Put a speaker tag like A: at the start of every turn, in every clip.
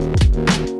A: Thank you.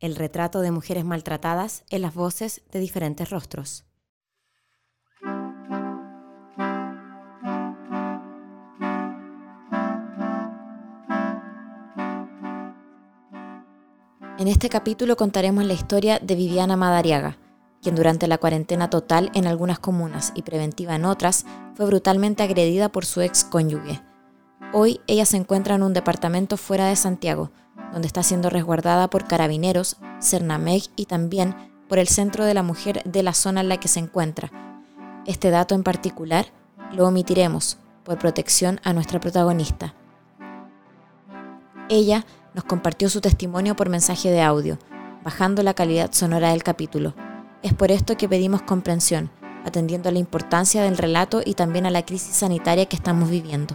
B: el retrato de mujeres maltratadas en las voces de diferentes rostros. En este capítulo contaremos la historia de Viviana Madariaga, quien durante la cuarentena total en algunas comunas y preventiva en otras fue brutalmente agredida por su ex cónyuge. Hoy ella se encuentra en un departamento fuera de Santiago, donde está siendo resguardada por carabineros, Cernameg y también por el Centro de la Mujer de la zona en la que se encuentra. Este dato en particular lo omitiremos por protección a nuestra protagonista. Ella nos compartió su testimonio por mensaje de audio, bajando la calidad sonora del capítulo. Es por esto que pedimos comprensión, atendiendo a la importancia del relato y también a la crisis sanitaria que estamos viviendo.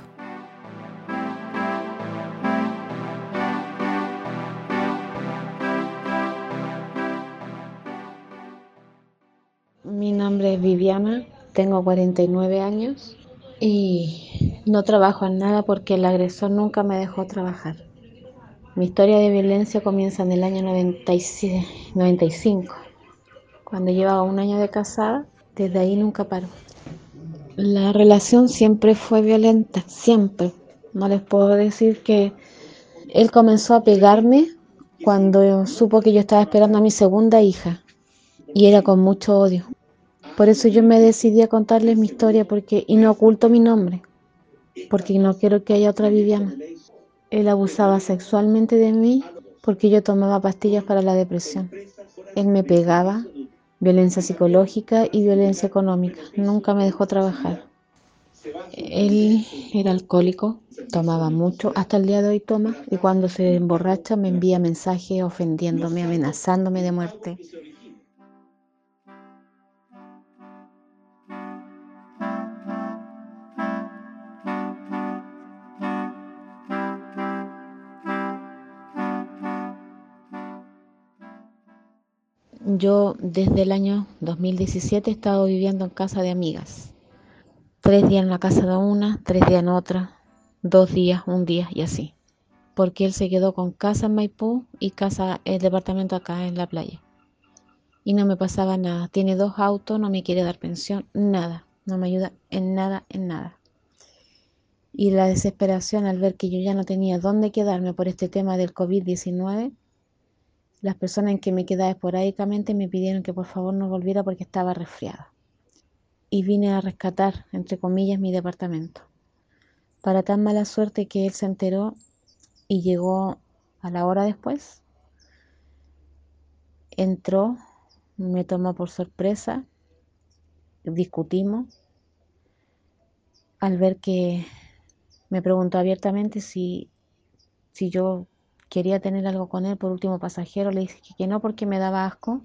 C: Tengo 49 años y no trabajo en nada porque el agresor nunca me dejó trabajar. Mi historia de violencia comienza en el año 96 95, cuando llevaba un año de casada, desde ahí nunca paró. La relación siempre fue violenta, siempre. No les puedo decir que él comenzó a pegarme cuando supo que yo estaba esperando a mi segunda hija y era con mucho odio. Por eso yo me decidí a contarles mi historia porque y no oculto mi nombre, porque no quiero que haya otra Viviana. Él abusaba sexualmente de mí porque yo tomaba pastillas para la depresión. Él me pegaba, violencia psicológica y violencia económica. Nunca me dejó trabajar. Él era alcohólico, tomaba mucho, hasta el día de hoy toma, y cuando se emborracha me envía mensajes ofendiéndome, amenazándome de muerte. Yo desde el año 2017 he estado viviendo en casa de amigas. Tres días en la casa de una, tres días en otra, dos días, un día y así. Porque él se quedó con casa en Maipú y casa, el departamento acá en la playa. Y no me pasaba nada. Tiene dos autos, no me quiere dar pensión, nada. No me ayuda en nada, en nada. Y la desesperación al ver que yo ya no tenía dónde quedarme por este tema del COVID-19, las personas en que me quedaba esporádicamente me pidieron que por favor no volviera porque estaba resfriada. Y vine a rescatar, entre comillas, mi departamento. Para tan mala suerte que él se enteró y llegó a la hora después. Entró, me tomó por sorpresa, discutimos. Al ver que me preguntó abiertamente si, si yo quería tener algo con él por último pasajero, le dije que no porque me daba asco.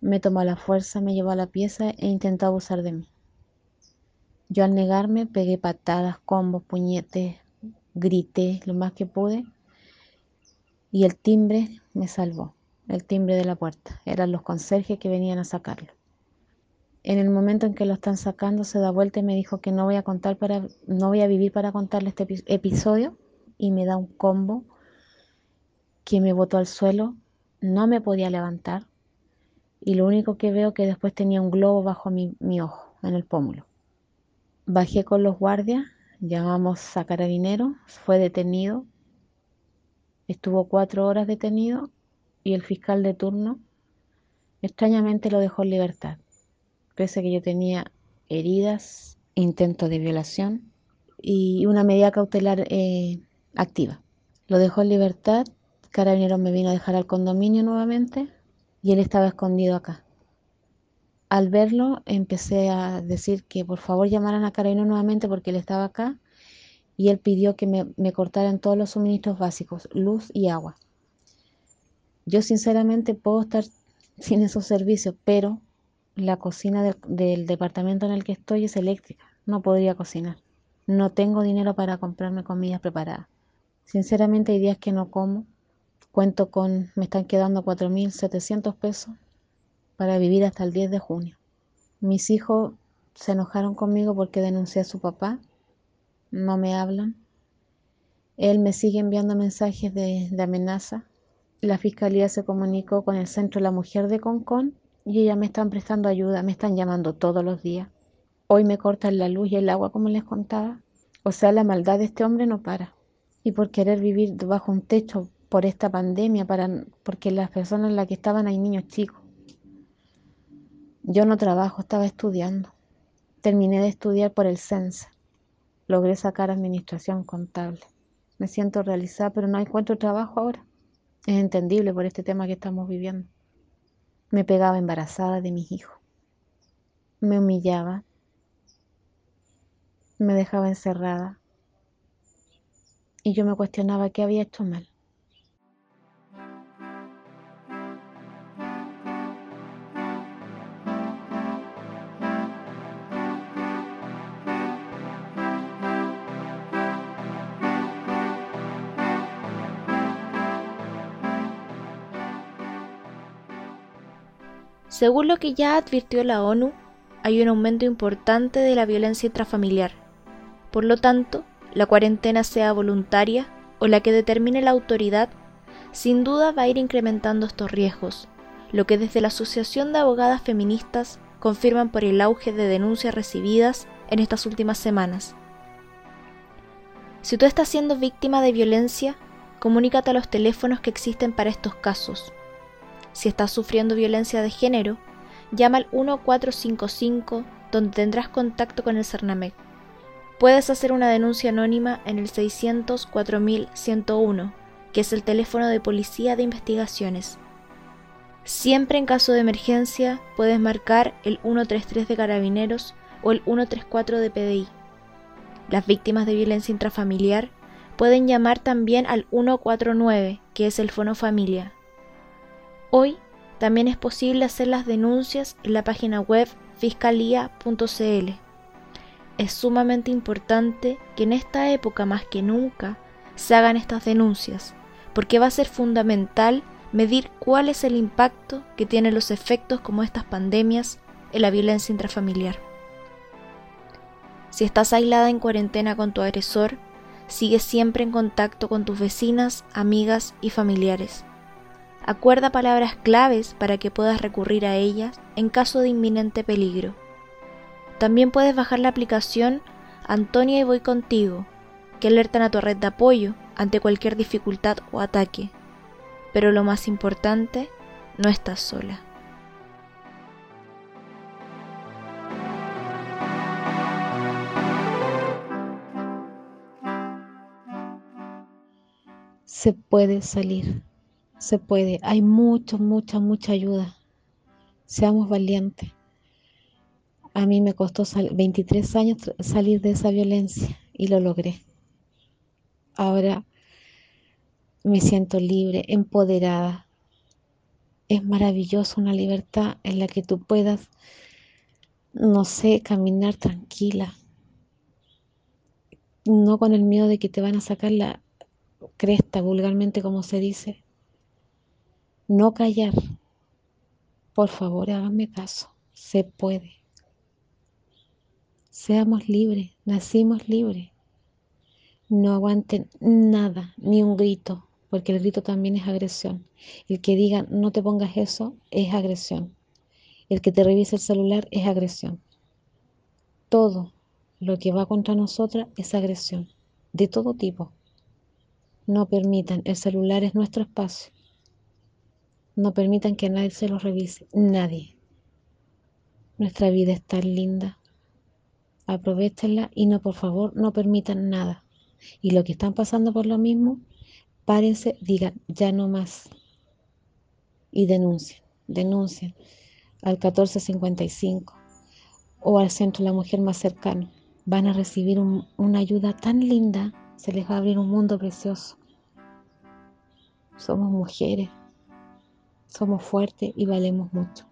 C: Me tomó la fuerza, me llevó a la pieza e intentó abusar de mí. Yo al negarme pegué patadas, combos, puñetes, grité lo más que pude y el timbre me salvó, el timbre de la puerta. Eran los conserjes que venían a sacarlo. En el momento en que lo están sacando se da vuelta y me dijo que no voy a contar para, no voy a vivir para contarle este epi- episodio y me da un combo que me botó al suelo, no me podía levantar y lo único que veo que después tenía un globo bajo mi, mi ojo, en el pómulo. Bajé con los guardias Llamamos a carabinero, fue detenido, estuvo cuatro horas detenido y el fiscal de turno extrañamente lo dejó en libertad, pese a que yo tenía heridas, intento de violación y una medida cautelar eh, activa. Lo dejó en libertad, Carabineros me vino a dejar al condominio nuevamente y él estaba escondido acá. Al verlo empecé a decir que por favor llamaran a Carabineros nuevamente porque él estaba acá y él pidió que me, cortaran todos los suministros básicos, luz y agua. Yo sinceramente puedo estar sin esos servicios, pero la cocina del, departamento en el que estoy es eléctrica, no podría cocinar. No tengo dinero para comprarme comidas preparadas. Sinceramente hay días que no como. Cuento con, me están quedando 4.700 pesos para vivir hasta el 10 de junio. Mis hijos se enojaron conmigo porque denuncié a su papá no me hablan. Él me sigue enviando mensajes de, amenaza. La fiscalía se comunicó con el Centro de la Mujer de Concón y ellas me están prestando ayuda, me están llamando todos los días. Hoy me cortan la luz y el agua, como les contaba. O sea, la maldad de este hombre no para. Y por querer vivir bajo un techo por esta pandemia, para, porque las personas en las que estaban hay niños chicos. Yo no trabajo, estaba estudiando. Terminé de estudiar por el CENSA logré sacar administración contable. Me siento realizada, pero no encuentro trabajo ahora. Es entendible por este tema que estamos viviendo. Me pegaba embarazada de mis hijos. Me humillaba. Me dejaba encerrada. Y yo me cuestionaba qué había hecho mal.
D: Según lo que ya advirtió la ONU, hay un aumento importante de la violencia intrafamiliar. Por lo tanto, la cuarentena sea voluntaria o la que determine la autoridad, sin duda va a ir incrementando estos riesgos, lo que desde la Asociación de Abogadas Feministas confirman por el auge de denuncias recibidas en estas últimas semanas. Si tú estás siendo víctima de violencia, comunícate a los teléfonos que existen para estos casos si estás sufriendo violencia de género, llama al 1455 donde tendrás contacto con el CERNAMEC. Puedes hacer una denuncia anónima en el 600 4101, que es el teléfono de policía de investigaciones. Siempre en caso de emergencia puedes marcar el 133 de carabineros o el 134 de PDI. Las víctimas de violencia intrafamiliar pueden llamar también al 149, que es el Fono Familia. Hoy también es posible hacer las denuncias en la página web fiscalía.cl. Es sumamente importante que en esta época más que nunca se hagan estas denuncias, porque va a ser fundamental medir cuál es el impacto que tienen los efectos como estas pandemias en la violencia intrafamiliar. Si estás aislada en cuarentena con tu agresor, sigue siempre en contacto con tus vecinas, amigas y familiares. Acuerda palabras claves para que puedas recurrir a ellas en caso de inminente peligro. También puedes bajar la aplicación Antonia y Voy Contigo, que alertan a tu red de apoyo ante cualquier dificultad o ataque. Pero lo más importante, no estás sola.
C: Se puede salir se puede. Hay mucha, mucha, mucha ayuda. Seamos valientes. A mí me costó 23 años salir de esa violencia y lo logré. Ahora me siento libre, empoderada. Es maravilloso una libertad en la que tú puedas, no sé, caminar tranquila. No con el miedo de que te van a sacar la cresta, vulgarmente como se dice. No callar. Por favor, háganme caso. Se puede. Seamos libres. Nacimos libres. No aguanten nada, ni un grito, porque el grito también es agresión. El que diga no te pongas eso es agresión. El que te revise el celular es agresión. Todo lo que va contra nosotras es agresión, de todo tipo. No permitan, el celular es nuestro espacio. No permitan que nadie se lo revise, nadie. Nuestra vida es tan linda. Aprovechenla y no, por favor, no permitan nada. Y lo que están pasando por lo mismo, párense, digan, ya no más. Y denuncien, denuncien al 1455 o al centro de la mujer más cercano. Van a recibir una ayuda tan linda, se les va a abrir un mundo precioso. Somos mujeres, somos fuertes y valemos mucho.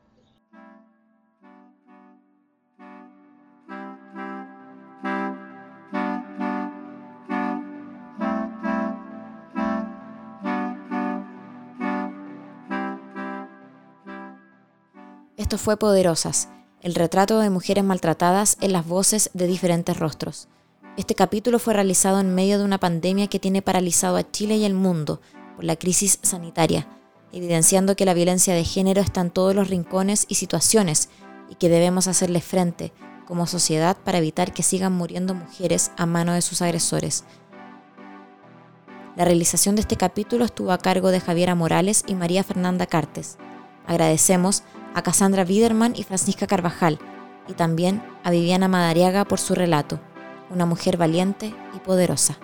B: Esto fue Poderosas, el retrato de mujeres maltratadas en las voces de diferentes rostros. Este capítulo fue realizado en medio de una pandemia que tiene paralizado a Chile y el mundo por la crisis sanitaria, evidenciando que la violencia de género está en todos los rincones y situaciones y que debemos hacerle frente como sociedad para evitar que sigan muriendo mujeres a mano de sus agresores. La realización de este capítulo estuvo a cargo de Javiera Morales y María Fernanda Cartes. Agradecemos a Cassandra Biderman y Francisca Carvajal, y también a Viviana Madariaga por su relato, una mujer valiente y poderosa.